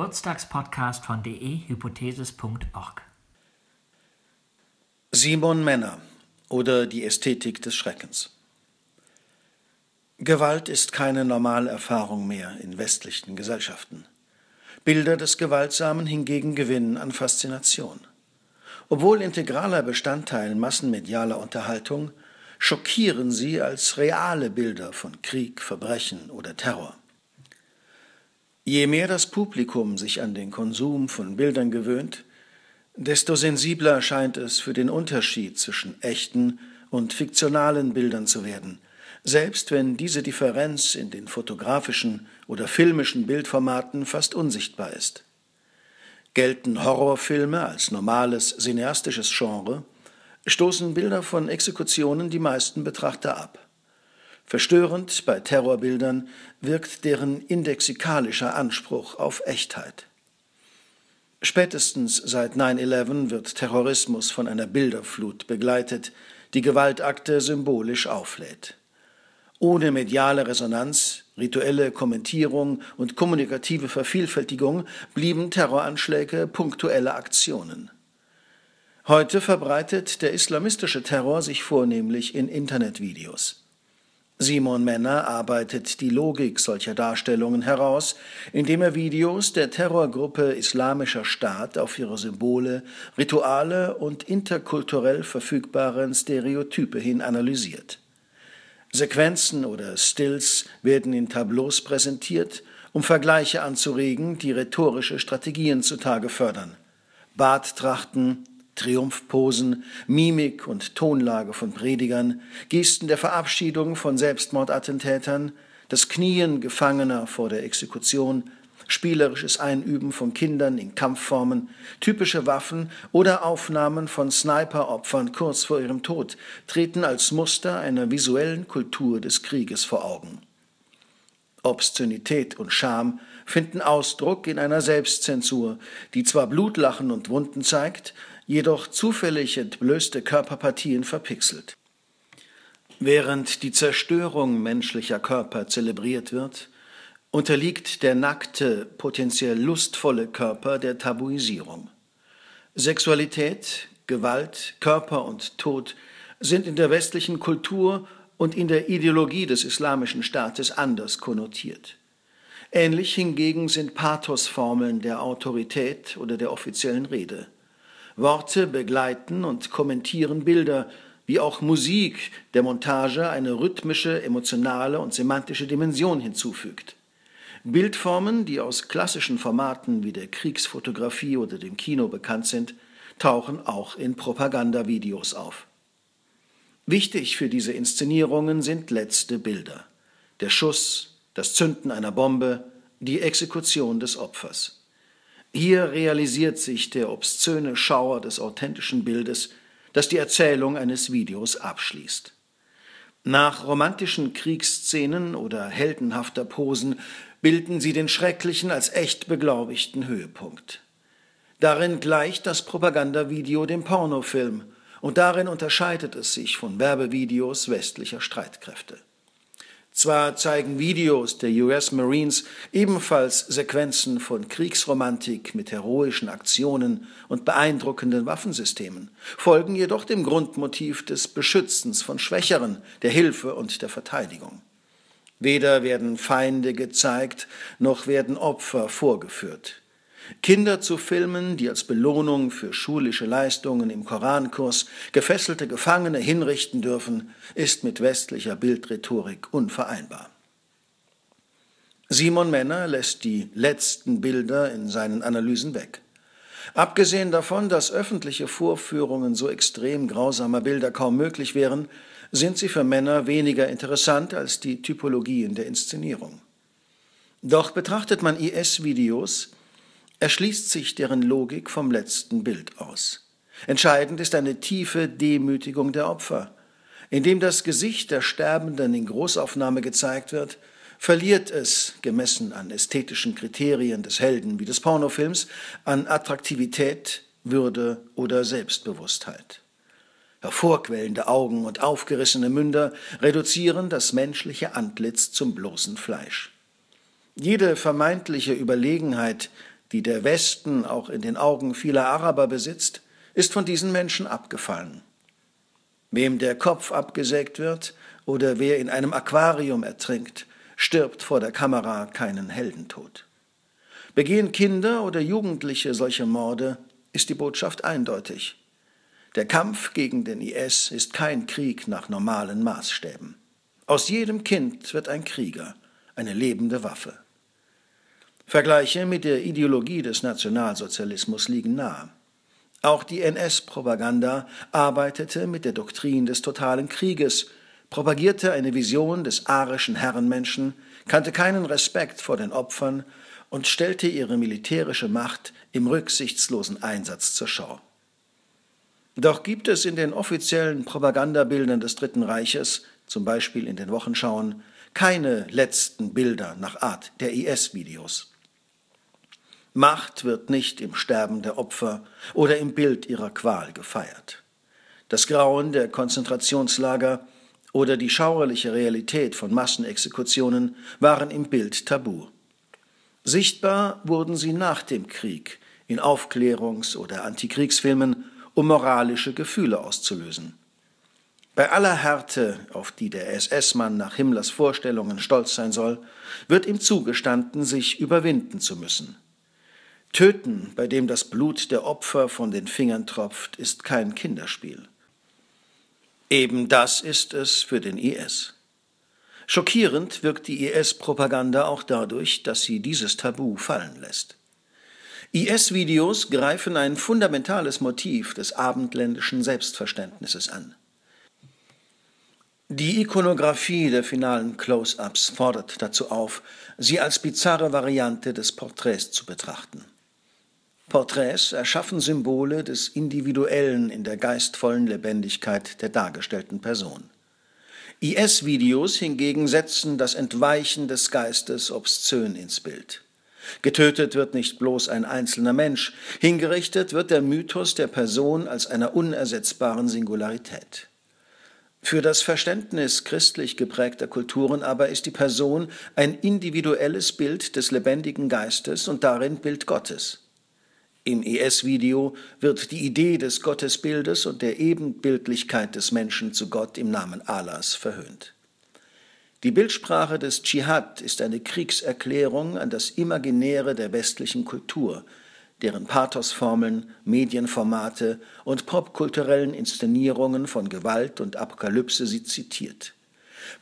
Geburtstagspodcast von dehypothesis.org. Simon Männer oder die Ästhetik des Schreckens. Gewalt ist keine Normalerfahrung mehr in westlichen Gesellschaften. Bilder des Gewaltsamen hingegen gewinnen an Faszination. Obwohl integraler Bestandteil massenmedialer Unterhaltung, schockieren sie als reale Bilder von Krieg, Verbrechen oder Terror. Je mehr das Publikum sich an den Konsum von Bildern gewöhnt, desto sensibler scheint es für den Unterschied zwischen echten und fiktionalen Bildern zu werden, selbst wenn diese Differenz in den fotografischen oder filmischen Bildformaten fast unsichtbar ist. Gelten Horrorfilme als normales cineastisches Genre, stoßen Bilder von Exekutionen die meisten Betrachter ab. Verstörend bei Terrorbildern wirkt deren indexikalischer Anspruch auf Echtheit. Spätestens seit 9-11 wird Terrorismus von einer Bilderflut begleitet, die Gewaltakte symbolisch auflädt. Ohne mediale Resonanz, rituelle Kommentierung und kommunikative Vervielfältigung blieben Terroranschläge punktuelle Aktionen. Heute verbreitet der islamistische Terror sich vornehmlich in Internetvideos. Simon Männer arbeitet die Logik solcher Darstellungen heraus, indem er Videos der Terrorgruppe Islamischer Staat auf ihre Symbole, Rituale und interkulturell verfügbaren Stereotype hin analysiert. Sequenzen oder Stills werden in Tableaus präsentiert, um Vergleiche anzuregen, die rhetorische Strategien zutage fördern. Barttrachten, Triumphposen, Mimik und Tonlage von Predigern, Gesten der Verabschiedung von Selbstmordattentätern, das Knien Gefangener vor der Exekution, spielerisches Einüben von Kindern in Kampfformen, typische Waffen oder Aufnahmen von Sniperopfern kurz vor ihrem Tod treten als Muster einer visuellen Kultur des Krieges vor Augen. Obszönität und Scham finden Ausdruck in einer Selbstzensur, die zwar Blutlachen und Wunden zeigt, jedoch zufällig entblößte Körperpartien verpixelt. Während die Zerstörung menschlicher Körper zelebriert wird, unterliegt der nackte, potenziell lustvolle Körper der Tabuisierung. Sexualität, Gewalt, Körper und Tod sind in der westlichen Kultur und in der Ideologie des islamischen Staates anders konnotiert. Ähnlich hingegen sind Pathosformeln der Autorität oder der offiziellen Rede. Worte begleiten und kommentieren Bilder, wie auch Musik der Montage eine rhythmische, emotionale und semantische Dimension hinzufügt. Bildformen, die aus klassischen Formaten wie der Kriegsfotografie oder dem Kino bekannt sind, tauchen auch in Propagandavideos auf. Wichtig für diese Inszenierungen sind letzte Bilder. Der Schuss, das Zünden einer Bombe, die Exekution des Opfers. Hier realisiert sich der obszöne Schauer des authentischen Bildes, das die Erzählung eines Videos abschließt. Nach romantischen Kriegsszenen oder heldenhafter Posen bilden sie den schrecklichen als echt beglaubigten Höhepunkt. Darin gleicht das Propagandavideo dem Pornofilm, und darin unterscheidet es sich von Werbevideos westlicher Streitkräfte. Zwar zeigen Videos der US Marines ebenfalls Sequenzen von Kriegsromantik mit heroischen Aktionen und beeindruckenden Waffensystemen, folgen jedoch dem Grundmotiv des Beschützens von Schwächeren, der Hilfe und der Verteidigung. Weder werden Feinde gezeigt, noch werden Opfer vorgeführt. Kinder zu filmen, die als Belohnung für schulische Leistungen im Korankurs gefesselte Gefangene hinrichten dürfen, ist mit westlicher Bildrhetorik unvereinbar. Simon Männer lässt die letzten Bilder in seinen Analysen weg. Abgesehen davon, dass öffentliche Vorführungen so extrem grausamer Bilder kaum möglich wären, sind sie für Männer weniger interessant als die Typologien der Inszenierung. Doch betrachtet man IS-Videos, erschließt sich deren Logik vom letzten Bild aus. Entscheidend ist eine tiefe Demütigung der Opfer. Indem das Gesicht der Sterbenden in Großaufnahme gezeigt wird, verliert es, gemessen an ästhetischen Kriterien des Helden wie des Pornofilms, an Attraktivität, Würde oder Selbstbewusstheit. Hervorquellende Augen und aufgerissene Münder reduzieren das menschliche Antlitz zum bloßen Fleisch. Jede vermeintliche Überlegenheit die der Westen auch in den Augen vieler Araber besitzt, ist von diesen Menschen abgefallen. Wem der Kopf abgesägt wird oder wer in einem Aquarium ertrinkt, stirbt vor der Kamera keinen Heldentod. Begehen Kinder oder Jugendliche solche Morde, ist die Botschaft eindeutig. Der Kampf gegen den IS ist kein Krieg nach normalen Maßstäben. Aus jedem Kind wird ein Krieger, eine lebende Waffe. Vergleiche mit der Ideologie des Nationalsozialismus liegen nahe. Auch die NS-Propaganda arbeitete mit der Doktrin des totalen Krieges, propagierte eine Vision des arischen Herrenmenschen, kannte keinen Respekt vor den Opfern und stellte ihre militärische Macht im rücksichtslosen Einsatz zur Schau. Doch gibt es in den offiziellen Propagandabildern des Dritten Reiches, zum Beispiel in den Wochenschauen, keine letzten Bilder nach Art der IS-Videos. Macht wird nicht im Sterben der Opfer oder im Bild ihrer Qual gefeiert. Das Grauen der Konzentrationslager oder die schauerliche Realität von Massenexekutionen waren im Bild tabu. Sichtbar wurden sie nach dem Krieg in Aufklärungs- oder Antikriegsfilmen, um moralische Gefühle auszulösen. Bei aller Härte, auf die der SS-Mann nach Himmlers Vorstellungen stolz sein soll, wird ihm zugestanden, sich überwinden zu müssen. Töten, bei dem das Blut der Opfer von den Fingern tropft, ist kein Kinderspiel. Eben das ist es für den IS. Schockierend wirkt die IS-Propaganda auch dadurch, dass sie dieses Tabu fallen lässt. IS-Videos greifen ein fundamentales Motiv des abendländischen Selbstverständnisses an. Die Ikonografie der finalen Close-ups fordert dazu auf, sie als bizarre Variante des Porträts zu betrachten. Porträts erschaffen Symbole des Individuellen in der geistvollen Lebendigkeit der dargestellten Person. IS-Videos hingegen setzen das Entweichen des Geistes obszön ins Bild. Getötet wird nicht bloß ein einzelner Mensch, hingerichtet wird der Mythos der Person als einer unersetzbaren Singularität. Für das Verständnis christlich geprägter Kulturen aber ist die Person ein individuelles Bild des lebendigen Geistes und darin Bild Gottes. Im ES-Video wird die Idee des Gottesbildes und der Ebenbildlichkeit des Menschen zu Gott im Namen Allahs verhöhnt. Die Bildsprache des Dschihad ist eine Kriegserklärung an das Imaginäre der westlichen Kultur, deren Pathosformeln, Medienformate und popkulturellen Inszenierungen von Gewalt und Apokalypse sie zitiert.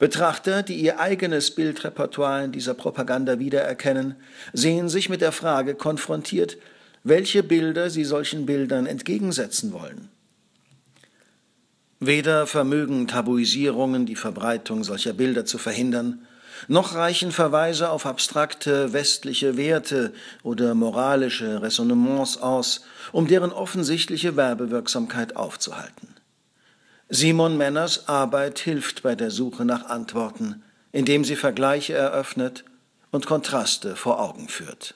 Betrachter, die ihr eigenes Bildrepertoire in dieser Propaganda wiedererkennen, sehen sich mit der Frage konfrontiert, welche Bilder sie solchen Bildern entgegensetzen wollen. Weder vermögen Tabuisierungen die Verbreitung solcher Bilder zu verhindern, noch reichen Verweise auf abstrakte westliche Werte oder moralische Resonnements aus, um deren offensichtliche Werbewirksamkeit aufzuhalten. Simon Männers Arbeit hilft bei der Suche nach Antworten, indem sie Vergleiche eröffnet und Kontraste vor Augen führt.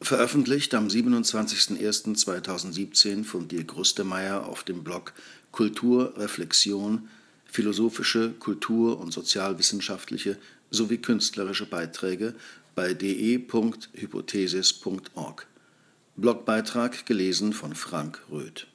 Veröffentlicht am 27.01.2017 von Dirk Rustemeyer auf dem Blog Kultur, Reflexion, philosophische, kultur- und sozialwissenschaftliche sowie künstlerische Beiträge bei de.hypothesis.org. Blogbeitrag gelesen von Frank Röth.